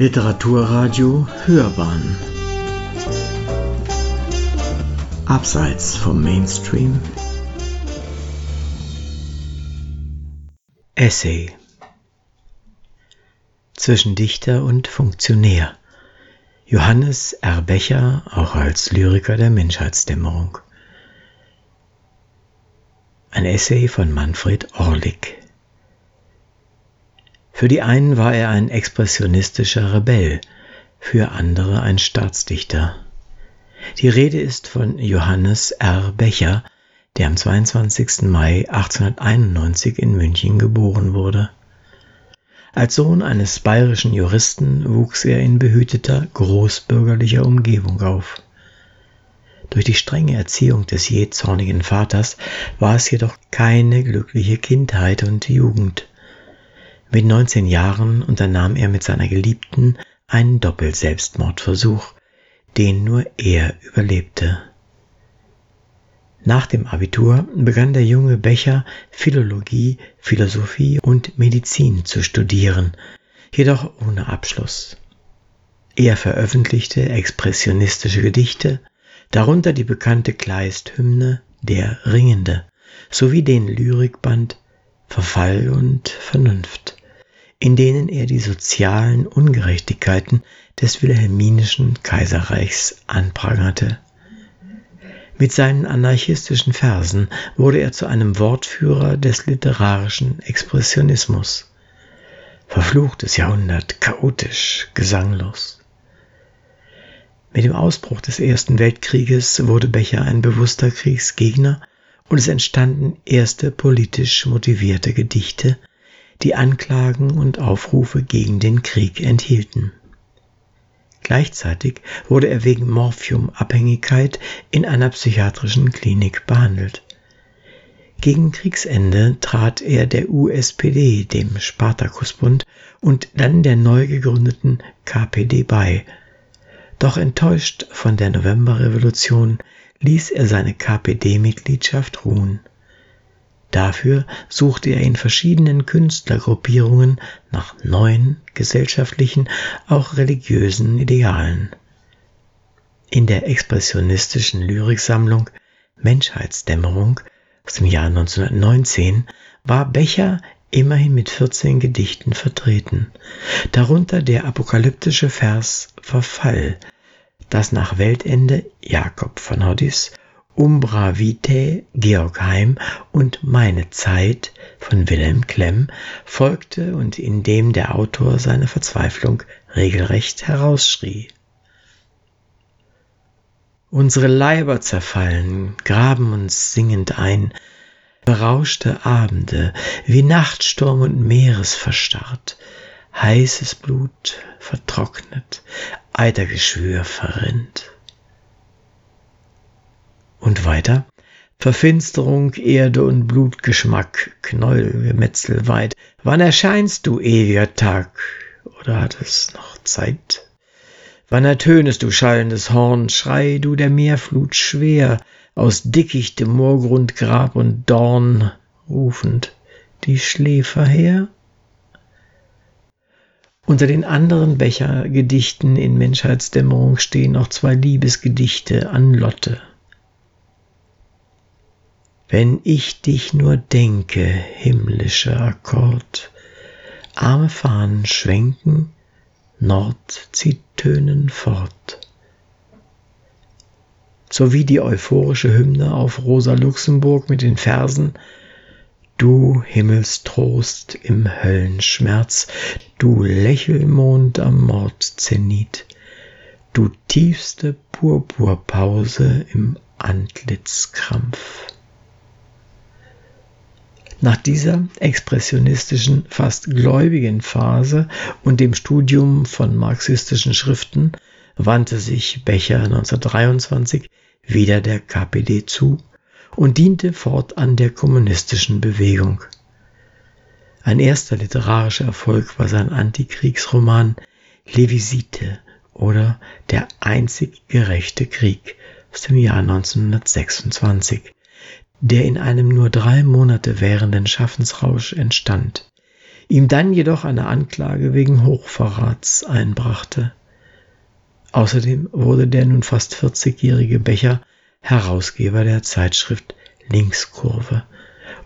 Literaturradio Hörbahn. Abseits vom Mainstream. Essay. Zwischen Dichter und Funktionär. Johannes R. Becher, auch als Lyriker der Menschheitsdämmerung. Ein Essay von Manfred Orlik für die einen war er ein expressionistischer Rebell, für andere ein Staatsdichter. Die Rede ist von Johannes R. Becher, der am 22. Mai 1891 in München geboren wurde. Als Sohn eines bayerischen Juristen wuchs er in behüteter, großbürgerlicher Umgebung auf. Durch die strenge Erziehung des jähzornigen Vaters war es jedoch keine glückliche Kindheit und Jugend. Mit 19 Jahren unternahm er mit seiner Geliebten einen Doppelselbstmordversuch, den nur er überlebte. Nach dem Abitur begann der junge Becher Philologie, Philosophie und Medizin zu studieren, jedoch ohne Abschluss. Er veröffentlichte expressionistische Gedichte, darunter die bekannte Kleist-Hymne Der Ringende sowie den Lyrikband Verfall und Vernunft in denen er die sozialen Ungerechtigkeiten des wilhelminischen Kaiserreichs anprangerte. Mit seinen anarchistischen Versen wurde er zu einem Wortführer des literarischen Expressionismus. Verfluchtes Jahrhundert, chaotisch, gesanglos. Mit dem Ausbruch des Ersten Weltkrieges wurde Becher ein bewusster Kriegsgegner und es entstanden erste politisch motivierte Gedichte, die Anklagen und Aufrufe gegen den Krieg enthielten. Gleichzeitig wurde er wegen Morphiumabhängigkeit in einer psychiatrischen Klinik behandelt. Gegen Kriegsende trat er der USPD, dem Spartakusbund, und dann der neu gegründeten KPD bei. Doch enttäuscht von der Novemberrevolution ließ er seine KPD-Mitgliedschaft ruhen. Dafür suchte er in verschiedenen Künstlergruppierungen nach neuen gesellschaftlichen, auch religiösen Idealen. In der expressionistischen Lyriksammlung Menschheitsdämmerung aus dem Jahr 1919 war Becher immerhin mit 14 Gedichten vertreten, darunter der apokalyptische Vers Verfall, das nach Weltende Jakob von Hoddis Umbra Vitae Georg Heim und Meine Zeit von Wilhelm Klemm folgte und in dem der Autor seine Verzweiflung regelrecht herausschrie. Unsere Leiber zerfallen, graben uns singend ein, berauschte Abende, wie Nachtsturm und Meeresverstarrt, heißes Blut vertrocknet, Eitergeschwür verrinnt. Und weiter. Verfinsterung, Erde und Blutgeschmack, Knäuelgemetzel weit. Wann erscheinst du, ewiger Tag? Oder hat es noch Zeit? Wann ertönest du schallendes Horn? Schrei du der Meerflut schwer, aus Dickicht, Moorgrund, Grab und Dorn, rufend die Schläfer her? Unter den anderen Bechergedichten in Menschheitsdämmerung stehen noch zwei Liebesgedichte an Lotte. Wenn ich dich nur denke, himmlischer Akkord, arme Fahnen schwenken, Nord zieht Tönen fort. Sowie die euphorische Hymne auf Rosa Luxemburg mit den Versen Du Himmelstrost im Höllenschmerz, du Lächelmond am Mordzenit, du tiefste Purpurpause im Antlitzkrampf. Nach dieser expressionistischen, fast gläubigen Phase und dem Studium von marxistischen Schriften wandte sich Becher 1923 wieder der KPD zu und diente fortan der kommunistischen Bewegung. Ein erster literarischer Erfolg war sein Antikriegsroman Levisite oder Der einzig gerechte Krieg aus dem Jahr 1926, der in einem nur drei Monate währenden Schaffensrausch entstand. ihm dann jedoch eine Anklage wegen Hochverrats einbrachte. Außerdem wurde der nun fast 40-jährige Becher Herausgeber der Zeitschrift Linkskurve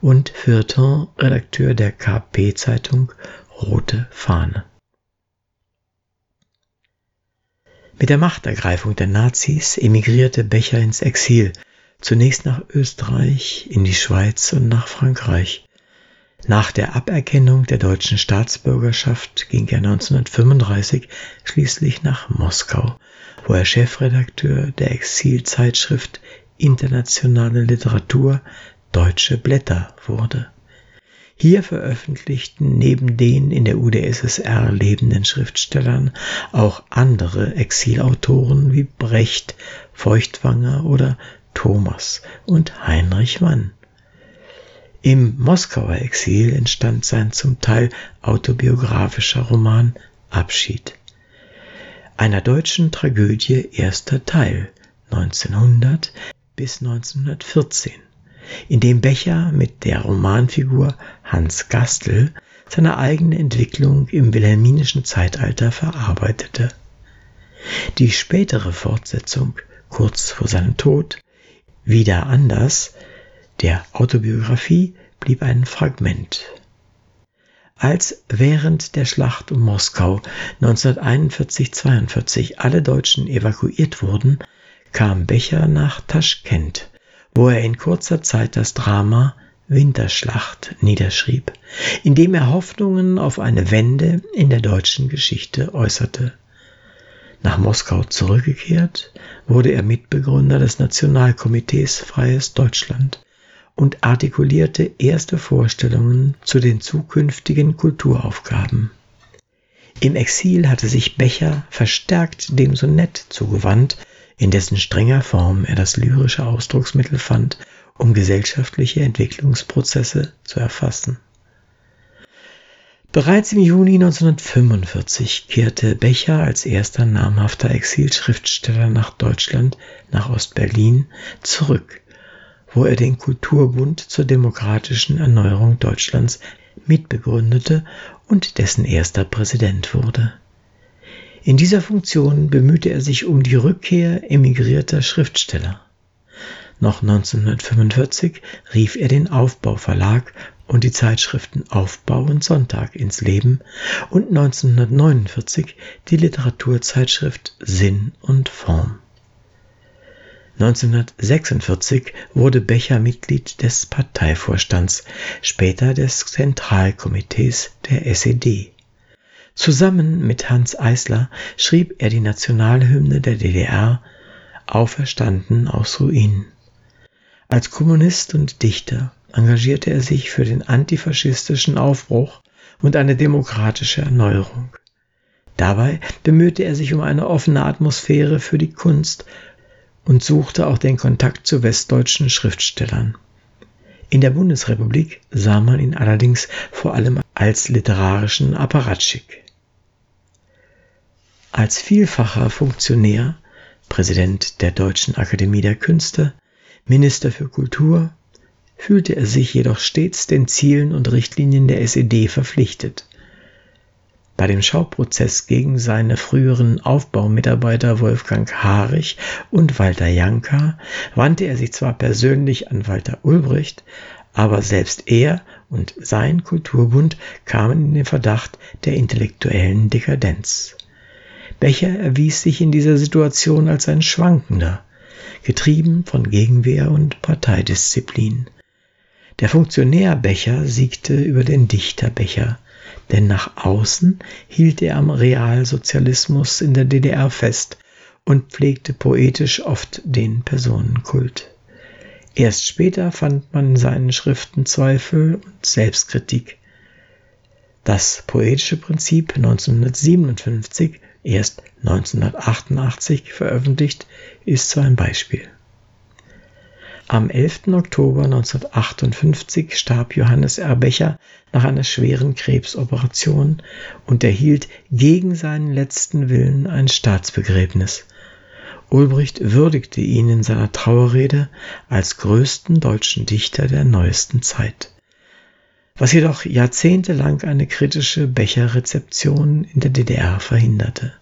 und Feuilleton-Redakteur der KP-Zeitung Rote Fahne. Mit der Machtergreifung der Nazis emigrierte Becher ins Exil, zunächst nach Österreich, in die Schweiz und nach Frankreich. Nach der Aberkennung der deutschen Staatsbürgerschaft ging er 1935 schließlich nach Moskau, wo er Chefredakteur der Exilzeitschrift Internationale Literatur Deutsche Blätter wurde. Hier veröffentlichten neben den in der UdSSR lebenden Schriftstellern auch andere Exilautoren wie Brecht, Feuchtwanger oder Thomas und Heinrich Mann. Im Moskauer Exil entstand sein zum Teil autobiografischer Roman Abschied. Einer deutschen Tragödie erster Teil 1900 bis 1914 in dem Becher mit der Romanfigur Hans Gastel seine eigene Entwicklung im wilhelminischen Zeitalter verarbeitete. Die spätere Fortsetzung, kurz vor seinem Tod, wieder anders, der Autobiografie blieb ein Fragment. Als während der Schlacht um Moskau 1941-42 alle Deutschen evakuiert wurden, kam Becher nach Taschkent wo er in kurzer Zeit das Drama Winterschlacht niederschrieb, in dem er Hoffnungen auf eine Wende in der deutschen Geschichte äußerte. Nach Moskau zurückgekehrt, wurde er Mitbegründer des Nationalkomitees Freies Deutschland und artikulierte erste Vorstellungen zu den zukünftigen Kulturaufgaben. Im Exil hatte sich Becher verstärkt dem Sonett zugewandt, in dessen strenger Form er das lyrische Ausdrucksmittel fand, um gesellschaftliche Entwicklungsprozesse zu erfassen. Bereits im Juni 1945 kehrte Becher als erster namhafter Exilschriftsteller nach Deutschland, nach Ostberlin, zurück, wo er den Kulturbund zur demokratischen Erneuerung Deutschlands mitbegründete und dessen erster Präsident wurde. In dieser Funktion bemühte er sich um die Rückkehr emigrierter Schriftsteller. Noch 1945 rief er den Aufbau Verlag und die Zeitschriften Aufbau und Sonntag ins Leben und 1949 die Literaturzeitschrift Sinn und Form. 1946 wurde Becher Mitglied des Parteivorstands, später des Zentralkomitees der SED. Zusammen mit Hans Eisler schrieb er die Nationalhymne der DDR Auferstanden aus Ruinen. Als Kommunist und Dichter engagierte er sich für den antifaschistischen Aufbruch und eine demokratische Erneuerung. Dabei bemühte er sich um eine offene Atmosphäre für die Kunst und suchte auch den Kontakt zu westdeutschen Schriftstellern. In der Bundesrepublik sah man ihn allerdings vor allem als literarischen Apparatschik. Als vielfacher Funktionär, Präsident der Deutschen Akademie der Künste, Minister für Kultur, fühlte er sich jedoch stets den Zielen und Richtlinien der SED verpflichtet. Bei dem Schauprozess gegen seine früheren Aufbaumitarbeiter Wolfgang Harich und Walter Janka wandte er sich zwar persönlich an Walter Ulbricht, aber selbst er und sein Kulturbund kamen in den Verdacht der intellektuellen Dekadenz. Becher erwies sich in dieser Situation als ein Schwankender, getrieben von Gegenwehr und Parteidisziplin. Der Funktionär Becher siegte über den Dichter Becher, denn nach außen hielt er am Realsozialismus in der DDR fest und pflegte poetisch oft den Personenkult. Erst später fand man in seinen Schriften Zweifel und Selbstkritik. Das poetische Prinzip 1957 erst 1988 veröffentlicht, ist so ein Beispiel. Am 11. Oktober 1958 starb Johannes Erbecher nach einer schweren Krebsoperation und erhielt gegen seinen letzten Willen ein Staatsbegräbnis. Ulbricht würdigte ihn in seiner Trauerrede als größten deutschen Dichter der neuesten Zeit. was jedoch jahrzehntelang eine kritische Becher-Rezeption in der DDR verhinderte.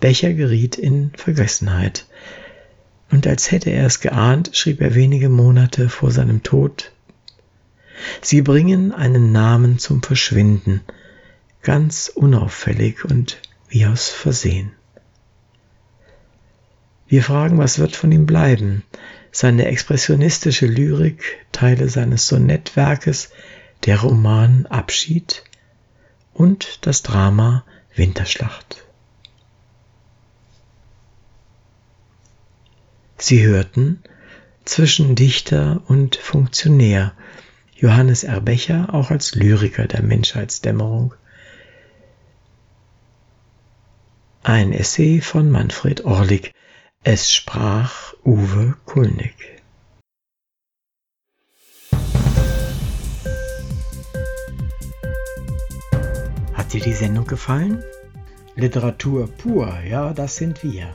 Becher geriet in Vergessenheit, und als hätte er es geahnt, schrieb er wenige Monate vor seinem Tod Sie bringen einen Namen zum Verschwinden, ganz unauffällig und wie aus Versehen. Wir fragen, was wird von ihm bleiben? Seine expressionistische Lyrik, Teile seines Sonettwerkes, der Roman Abschied und das Drama Winterschlacht. Sie hörten zwischen Dichter und Funktionär Johannes Erbecher auch als Lyriker der Menschheitsdämmerung. Ein Essay von Manfred Orlik. Es sprach Uwe Kulnig. Hat dir die Sendung gefallen? Literatur pur, ja, das sind wir.